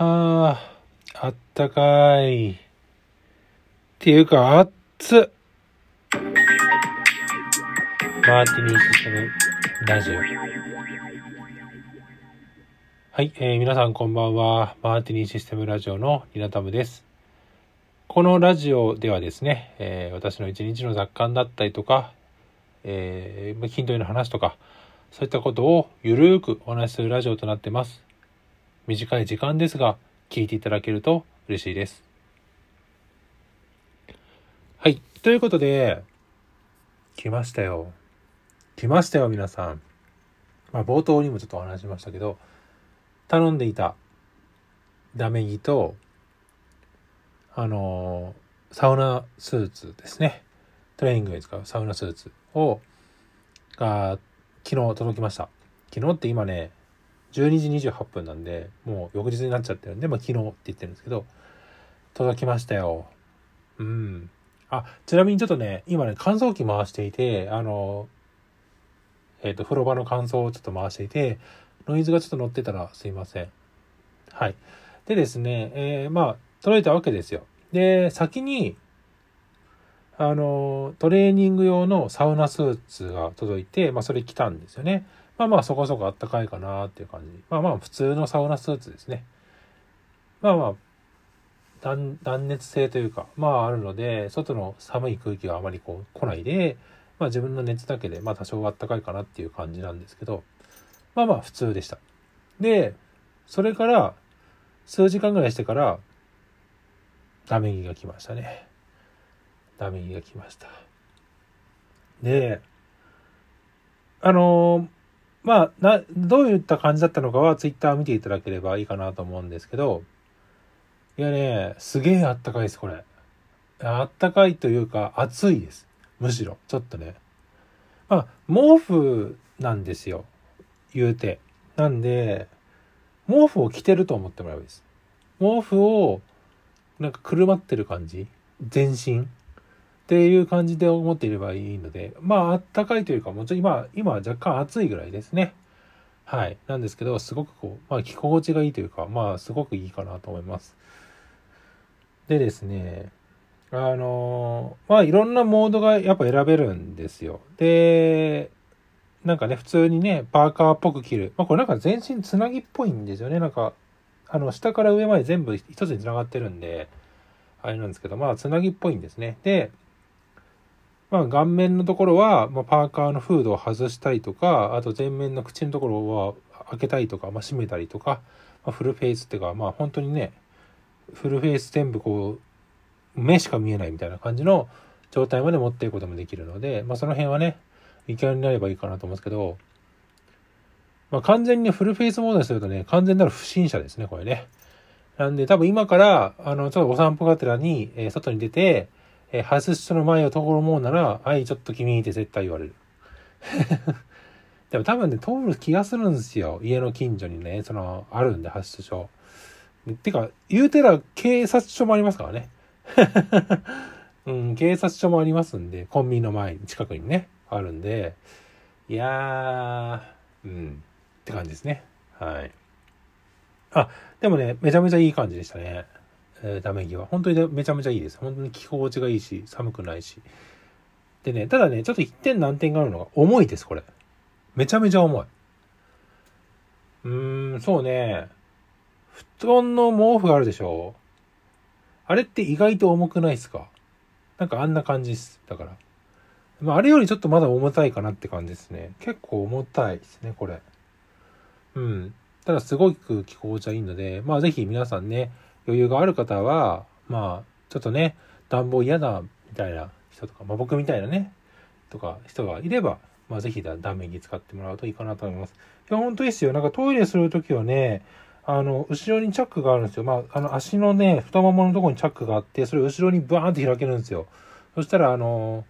ああ、あったかい。っていうか、熱っつ。マーティニーシステムラジオ。はい、えー皆さんこんばんは。マーティニーシステムラジオのリナタムです。このラジオではですね、えー私の一日の雑感だったりとか、えー、筋トレの話とか、そういったことをゆるーくお話しするラジオとなってます。短い時間ですが、聞いていただけると嬉しいです。はい。ということで、来ましたよ。来ましたよ、皆さん。まあ、冒頭にもちょっとお話しましたけど、頼んでいたダメ着と、あのーサウナスーツですね。トレーニングに使うサウナスーツを、が、昨日届きました。昨日って今ね、12時28分なんで、もう翌日になっちゃってるんで、まあ昨日って言ってるんですけど、届きましたよ。うん。あ、ちなみにちょっとね、今ね、乾燥機回していて、あの、えっ、と、風呂場の乾燥をちょっと回していて、ノイズがちょっと乗ってたらすいません。はい。でですね、えーまあ、届いたわけですよ。で、先に、あの、トレーニング用のサウナスーツが届いて、まあ、それ着たんですよね。まあまあ、そこそこあったかいかなっていう感じ。まあまあ、普通のサウナスーツですね。まあまあ、断断熱性というか、まああるので、外の寒い空気があまりこう来ないで、まあ自分の熱だけで、まあ多少あったかいかなっていう感じなんですけど、まあまあ普通でした。で、それから、数時間ぐらいしてから、ダメ着が来ましたね。ダメ着が来ました。で、あのーまあ、な、どういった感じだったのかは、ツイッター見ていただければいいかなと思うんですけど、いやね、すげえあったかいです、これ。あったかいというか、暑いです。むしろ、ちょっとね。まあ、毛布なんですよ。言うて。なんで、毛布を着てると思ってもらえばいいです。毛布を、なんかくるまってる感じ全身っていう感じで思っていればいいので、まあ、あったかいというか、もちろん今、今は若干暑いぐらいですね。はい。なんですけど、すごくこう、まあ、着心地がいいというか、まあ、すごくいいかなと思います。でですね、あのまあいろんなモードがやっぱ選べるんですよ。で、なんかね、普通にね、パーカーっぽく着る。まあこれなんか全身つなぎっぽいんですよね。なんか、あの、下から上まで全部一つに繋がってるんで、あれなんですけど、まあつなぎっぽいんですね。で、まあ顔面のところは、まあ、パーカーのフードを外したりとか、あと前面の口のところは開けたりとか、まあ閉めたりとか、まあ、フルフェイスっていうか、まあ本当にね、フルフェイス全部こう、目しか見えないみたいな感じの状態まで持っていくこともできるので、まあその辺はね、いきなりになればいいかなと思うんですけど、まあ完全にフルフェイスモードにするとね、完全なる不審者ですね、これね。なんで多分今から、あの、ちょっとお散歩がてらに、えー外に出て、えー外す人の前を通るもんなら、はい、ちょっと君って絶対言われる。でも多分ね、通る気がするんですよ。家の近所にね、その、あるんで、発出所。てか、言うてら警察署もありますからね。うん、警察署もありますんで、コンビニの前に、近くにね、あるんで、いやー、うん、って感じですね。はい。あ、でもね、めちゃめちゃいい感じでしたね。え、ダメ着は。本当にめちゃめちゃいいです。本当に着心地がいいし、寒くないし。でね、ただね、ちょっと一点難点があるのが、重いです、これ。めちゃめちゃ重い。うーん、そうね。布団の毛布があるでしょあれって意外と重くないですか？なんかあんな感じです。だから。まあ、あれよりちょっとまだ重たいかなって感じですね。結構重たいですね、これ。うん。ただすごく着心地はいいので、まあぜひ皆さんね、余裕がある方は、まあ、ちょっとね、暖房嫌だ、みたいな人とか、まあ僕みたいなね、とか人がいれば、まあぜひ断面着使ってもらうといいかなと思います。いや、本当ですよ。なんかトイレするときはね、あの、後ろにチャックがあるんですよ。まあ、あの、足のね、太もものとこにチャックがあって、それ後ろにバーンって開けるんですよ。そしたら、あの、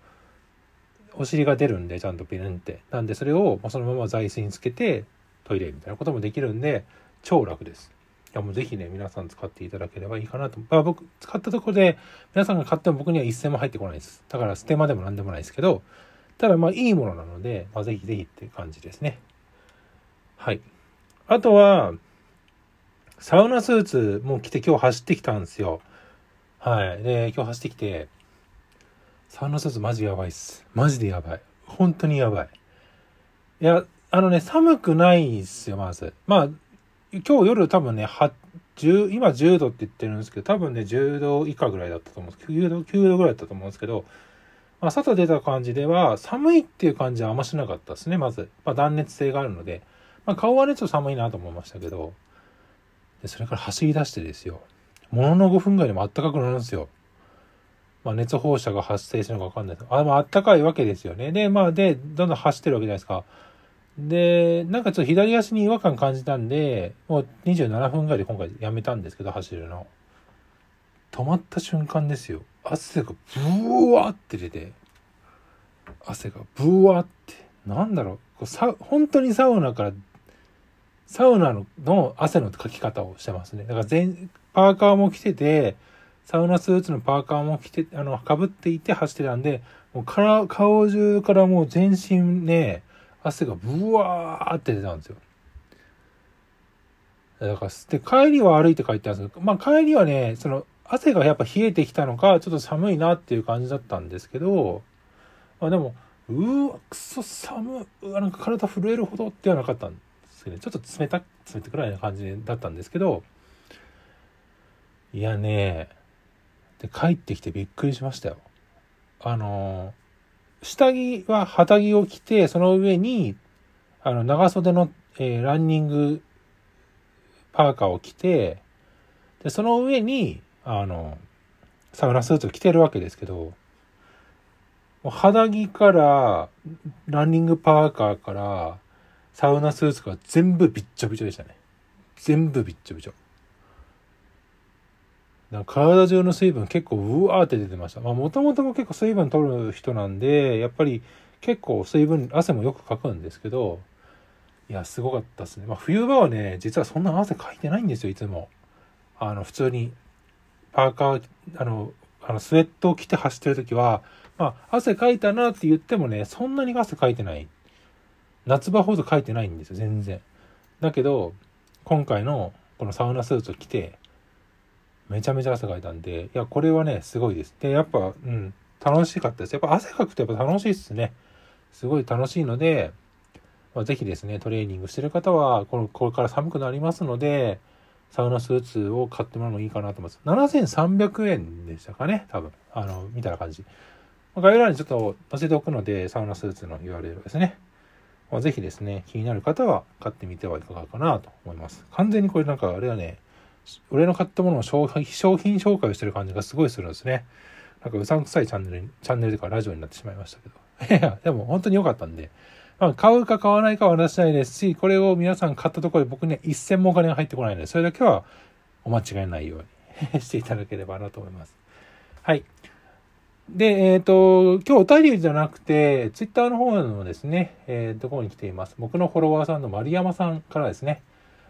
お尻が出るんで、ちゃんとピルンって。なんで、それを、まあ、そのまま座椅子につけて、トイレみたいなこともできるんで、超楽です。や、もうぜひね、皆さん使っていただければいいかなと。まあ、僕、使ったところで、皆さんが買っても僕には一銭も入ってこないです。だから、ステマでも何でもないですけど、ただ、まあ、いいものなので、まあ、ぜひぜひって感じですね。はい。あとは、サウナスーツも着て今日走ってきたんですよ。はい。で、今日走ってきて、サウナスーツマジやばいっす。マジでやばい。本当にやばい。いや、あのね、寒くないっすよ、まず。まあ、今日夜多分ね、10今10度って言ってるんですけど、多分ね、10度以下ぐらいだったと思うんです、9度、9度ぐらいだったと思うんですけど、まあ、外出た感じでは、寒いっていう感じはあんましなかったですね、まず。まあ、断熱性があるので。まあ、顔はね、ちょっと寒いなと思いましたけど、でそれから走り出してですよ。ものの5分ぐらいでも暖かくなるんですよ。まあ、熱放射が発生するのかわかんないですあ、まあ、暖かいわけですよね。で、まあ、で、どんどん走ってるわけじゃないですか。で、なんかちょっと左足に違和感感じたんで、もう27分ぐらいで今回やめたんですけど、走るの。止まった瞬間ですよ。汗がブワーって出て、汗がブワーって、なんだろう、こうさ本当にサウナから、サウナのの汗のかき方をしてますね。だから全、パーカーも着てて、サウナスーツのパーカーも着て、あの、被っていて走ってたんで、もうから顔中からもう全身ね、汗がブワーって出たんですよ。だから、で、帰りは歩いて帰ったんですけど、まあ帰りはね、その、汗がやっぱ冷えてきたのか、ちょっと寒いなっていう感じだったんですけど、まあでも、うわ、くそ寒うわ、なんか体震えるほどってはなかったんですけど、ね、ちょっと冷た、冷たくらいな感じだったんですけど、いやね、で、帰ってきてびっくりしましたよ。あの下着は旗着を着て、その上に、あの、長袖の、えー、ランニングパーカーを着て、で、その上に、あの、サウナスーツを着てるわけですけど、もう肌着から、ランニングパーカーから、サウナスーツが全部びっちょびちょでしたね。全部びっちょびちょ。体中の水分結構うわーって出てました。まあもともと結構水分取る人なんで、やっぱり結構水分、汗もよくかくんですけど、いや、すごかったですね。まあ冬場はね、実はそんな汗かいてないんですよ、いつも。あの、普通に、パーカー、あの、あのスウェットを着て走ってる時は、まあ汗かいたなって言ってもね、そんなに汗かいてない。夏場ほどかいてないんですよ、全然。だけど、今回のこのサウナスーツを着て、めちゃめちゃ汗かいたんで、いや、これはね、すごいです。で、やっぱ、うん、楽しかったです。やっぱ汗かくとやっぱ楽しいっすね。すごい楽しいので、まあ、ぜひですね、トレーニングしてる方は、この、これから寒くなりますので、サウナスーツを買ってもらうのもいいかなと思います。7300円でしたかね、多分。あの、みたいな感じ。概要欄にちょっと載せておくので、サウナスーツの URL ですね。まあ、ぜひですね、気になる方は買ってみてはいかがかなと思います。完全にこれなんかあれはね、俺の買ったものを商品紹介をしてる感じがすごいするんですね。なんかうさんくさいチャンネル、チャンネルとかラジオになってしまいましたけど。いや、でも本当に良かったんで。まあ、買うか買わないかは話しないですし、これを皆さん買ったところで僕ね、一銭もお金が入ってこないので、それだけはお間違いないように していただければなと思います。はい。で、えっ、ー、と、今日お便りじゃなくて、ツイッターの方のですね、えー、ところに来ています。僕のフォロワーさんの丸山さんからですね、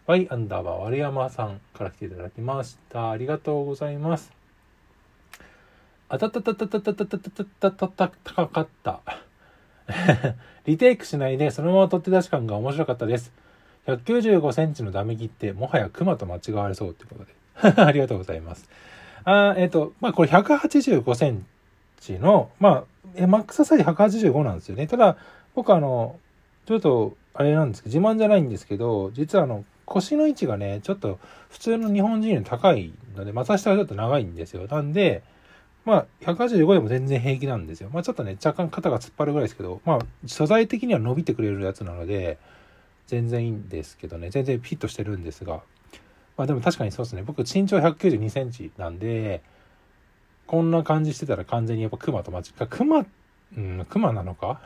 Y アンダーバー丸山さんから来ていただきました。ありがとうございます。あたたたたたたたたたたたた高かった。リテイクしないでそのまま取って出し感が面白かったです。195センチのダメ切ってもはやクマと間違われそうってことで。ありがとうございます。あえっ、ー、と、まあこれ185センチの、まあ、えマックスサイズ185なんですよね。ただ、僕あの、ちょっと、あれなんですけど、自慢じゃないんですけど、実はあの、腰の位置がね、ちょっと普通の日本人より高いので、股下がちょっと長いんですよ。なんで、まあ、185でも全然平気なんですよ。まあ、ちょっとね、若干肩が突っ張るぐらいですけど、まあ、素材的には伸びてくれるやつなので、全然いいんですけどね、全然フィットしてるんですが、まあでも確かにそうですね、僕身長192センチなんで、こんな感じしてたら完全にやっぱクマと間違え、クマ、うん、クマなのか？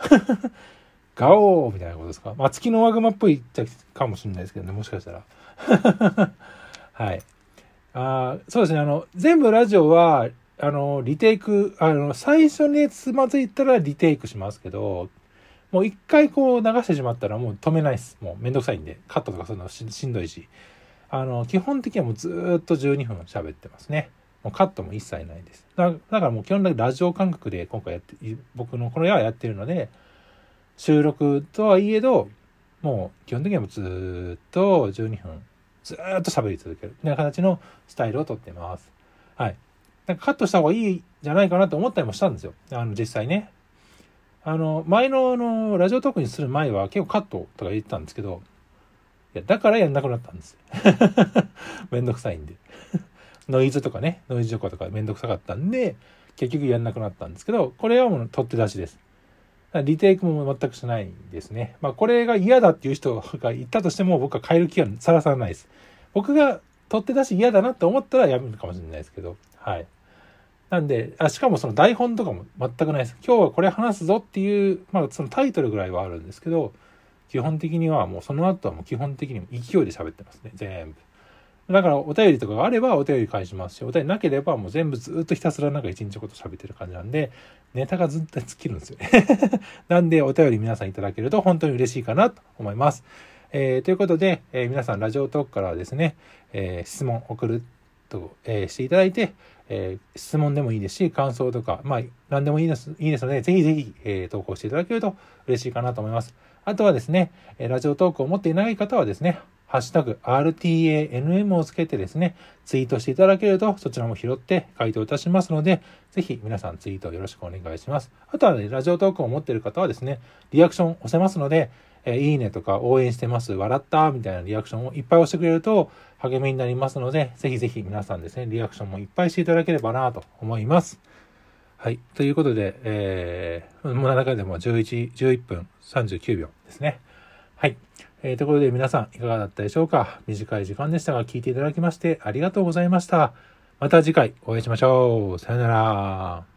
ガオーみたいなことですか？まあ、月のワグマっぽいっちゃかもしれないですけどね、もしかしたら。はい。ああそうですね、あの、全部ラジオは、あの、リテイク、あの、最初につまずいたらリテイクしますけど、もう一回こう流してしまったらもう止めないです。もうめんどくさいんで、カットとかするのししんどいし。あの、基本的にはもうずっと12分喋ってますね。もうカットも一切ないです。だだからもう基本的にラジオ感覚で今回やって、僕のこの絵はやってるので、収録とはいえど、もう基本的にはずっと12分ずっと喋り続ける。みたいな形のスタイルをとってます。はい。なんかカットした方がいいんじゃないかなと思ったりもしたんですよ。あの、実際ね。あの、前の、あの、ラジオトークにする前は結構カットとか言ってたんですけど、いや、だからやんなくなったんです。めんどくさいんで。ノイズとかね、ノイズ除去とかめんどくさかったんで、結局やんなくなったんですけど、これはもう取って出しです。リテイクも全くしないんですね。まあこれが嫌だっていう人がいたとしても僕は変える気はさらさらないです。僕が取って出し嫌だなって思ったらやめるかもしれないですけど、はい。なんで、あしかもその台本とかも全くないです。今日はこれ話すぞっていう、まあそのタイトルぐらいはあるんですけど、基本的にはもうその後はもう基本的に勢いで喋ってますね、全部。だからお便りとかがあればお便り返しますし、お便りなければもう全部ずっとひたすらなんか一日こと喋ってる感じなんで、ネタがずっと尽きるんですよね なんでお便り皆さんいただけると本当に嬉しいかなと思います。えー、ということで、えー、皆さんラジオトークからですね、えー、質問送ると、えしていただいて、え質問でもいいですし、感想とか、まあ、何でもいいですいいですので、ぜひぜひ、え投稿していただけると嬉しいかなと思います。あとはですね、ラジオトークを持っていない方はですね、ハッシュタグ RTANM をつけてですね、ツイートしていただけると、そちらも拾って回答いたしますので、ぜひ皆さんツイートよろしくお願いします。あとはね、ラジオトークを持ってる方はですね、リアクション押せますので、えいいねとか応援してます、笑ったみたいなリアクションをいっぱい押してくれると励みになりますので、ぜひぜひ皆さんですね、リアクションもいっぱいしていただければなと思います。はい。ということで、えー、もう中でも11、11分39秒ですね。はい。えー、ということで皆さんいかがだったでしょうか？短い時間でしたが聞いていただきましてありがとうございました。また次回お会いしましょう。さよなら。